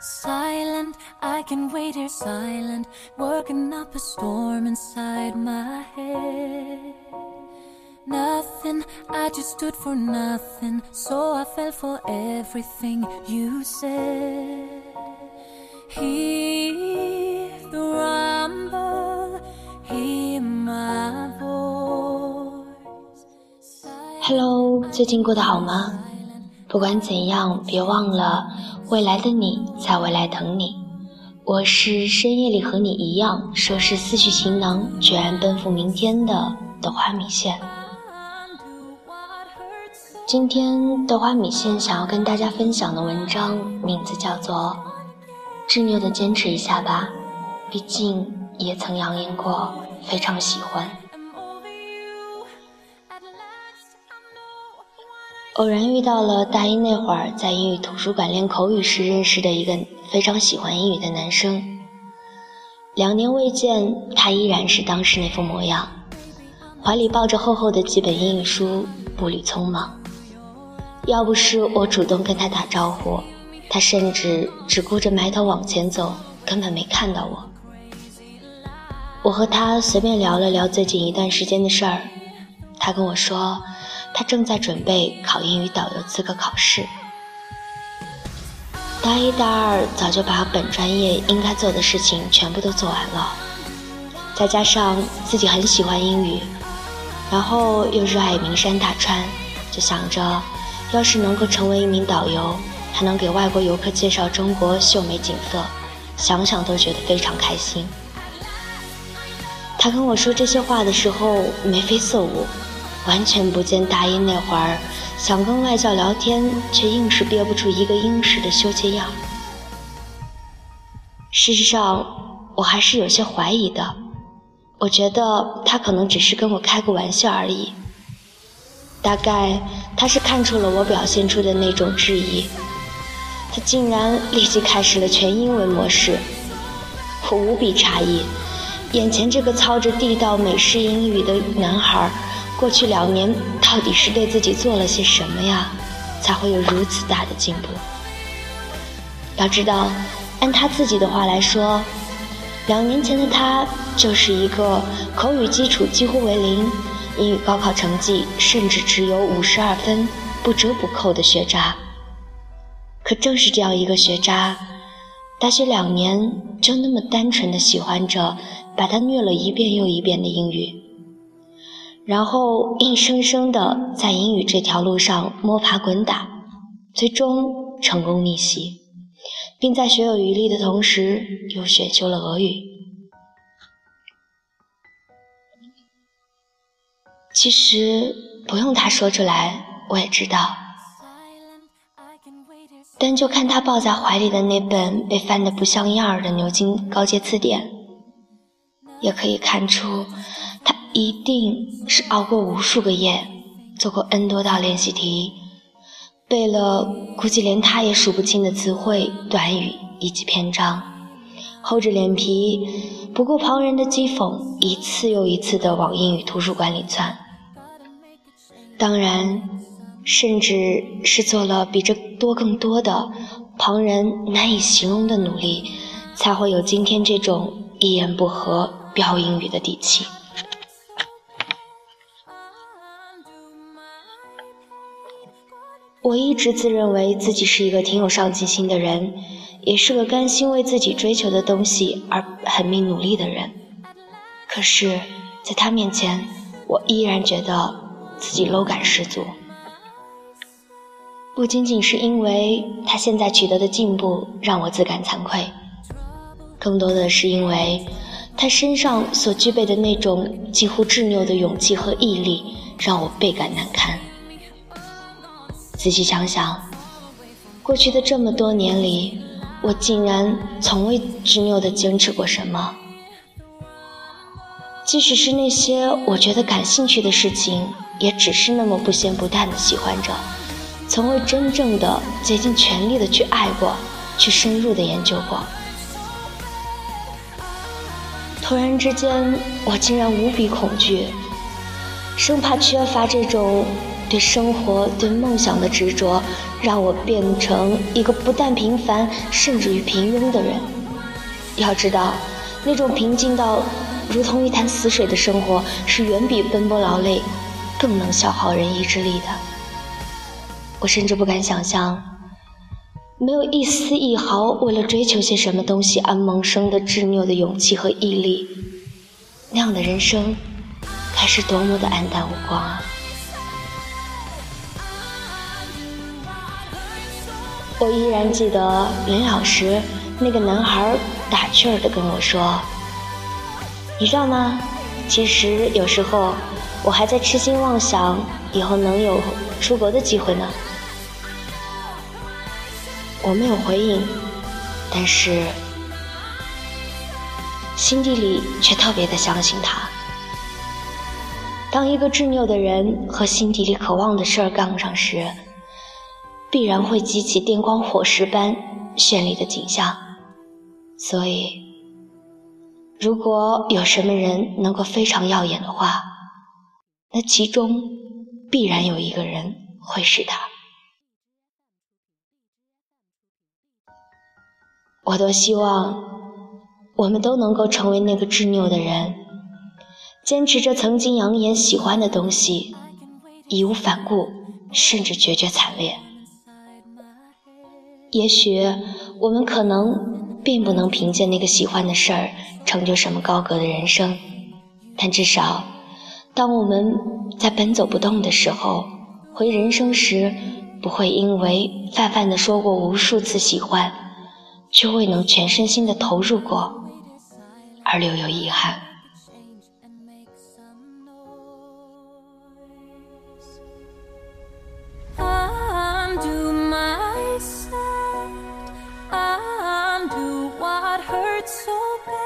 Silent, I can wait here silent, working up a storm inside my head. Nothing, I just stood for nothing, so I fell for everything you said. Hear the rumble, hear my voice. Hello，最近过得好吗？ 不管怎样，别忘了未来的你在未来等你。我是深夜里和你一样，收拾思绪行囊，决然奔赴明天的豆花米线。今天豆花米线想要跟大家分享的文章名字叫做《执拗的坚持一下吧》，毕竟也曾扬言过非常喜欢。偶然遇到了大一那会儿在英语图书馆练口语时认识的一个非常喜欢英语的男生，两年未见，他依然是当时那副模样，怀里抱着厚厚的几本英语书，步履匆忙。要不是我主动跟他打招呼，他甚至只顾着埋头往前走，根本没看到我。我和他随便聊了聊最近一段时间的事儿，他跟我说，他正在准备考英语导游资格考试。大一、大二早就把本专业应该做的事情全部都做完了，再加上自己很喜欢英语，然后又热爱名山大川，就想着。要是能够成为一名导游，还能给外国游客介绍中国秀美景色，想想都觉得非常开心。他跟我说这些话的时候眉飞色舞，完全不见大一那会儿想跟外教聊天却硬是憋不出一个英式的羞怯样。事实上，我还是有些怀疑的，我觉得他可能只是跟我开个玩笑而已。大概他是看出了我表现出的那种质疑，他竟然立即开始了全英文模式。我无比诧异，眼前这个操着地道美式英语的男孩，过去两年到底是对自己做了些什么呀，才会有如此大的进步？要知道，按他自己的话来说，两年前的他就是一个口语基础几乎为零。英语高考成绩甚至只有五十二分，不折不扣的学渣。可正是这样一个学渣，大学两年就那么单纯的喜欢着把他虐了一遍又一遍的英语，然后硬生生的在英语这条路上摸爬滚打，最终成功逆袭，并在学有余力的同时又选修了俄语。其实不用他说出来，我也知道。但就看他抱在怀里的那本被翻得不像样儿的牛津高阶词典，也可以看出，一定是熬过无数个夜，做过 N 多道练习题，背了估计连他也数不清的词汇、短语以及篇章，厚着脸皮不顾旁人的讥讽，一次又一次地往英语图书馆里窜。当然，甚至是做了比这多更多的旁人难以形容的努力，才会有今天这种一言不合飙英语的底气。我一直自认为自己是一个挺有上进心的人，也是个甘心为自己追求的东西而狠命努力的人。可是，在他面前，我依然觉得。自己 low 感十足，不仅仅是因为他现在取得的进步让我自感惭愧，更多的是因为他身上所具备的那种几乎执拗的勇气和毅力让我倍感难堪。仔细想想，过去的这么多年里，我竟然从未执拗地坚持过什么，即使是那些我觉得感兴趣的事情。也只是那么不咸不淡的喜欢着，从未真正的竭尽全力的去爱过，去深入的研究过。突然之间，我竟然无比恐惧，生怕缺乏这种对生活、对梦想的执着，让我变成一个不但平凡，甚至于平庸的人。要知道，那种平静到如同一潭死水的生活，是远比奔波劳累更能消耗人意志力的。我甚至不敢想象，没有一丝一毫为了追求些什么东西而萌生的执拗的勇气和毅力，那样的人生。该是多么的黯淡无光啊！我依然记得临老时那个男孩打趣儿的跟我说：“你知道吗？其实有时候我还在痴心妄想以后能有出国的机会呢。”我没有回应，但是心底里却特别的相信他。当一个执拗的人和心底里渴望的事儿杠上时，必然会激起电光火石般绚丽的景象。所以，如果有什么人能够非常耀眼的话，那其中必然有一个人会是他。我多希望我们都能够成为那个执拗的人。坚持着曾经扬言喜欢的东西，义无反顾，甚至决绝惨烈。也许我们可能并不能凭借那个喜欢的事儿成就什么高阁的人生，但至少，当我们在奔走不动的时候，回人生时，不会因为泛泛的说过无数次喜欢，却未能全身心的投入过，而留有遗憾。it's so bad.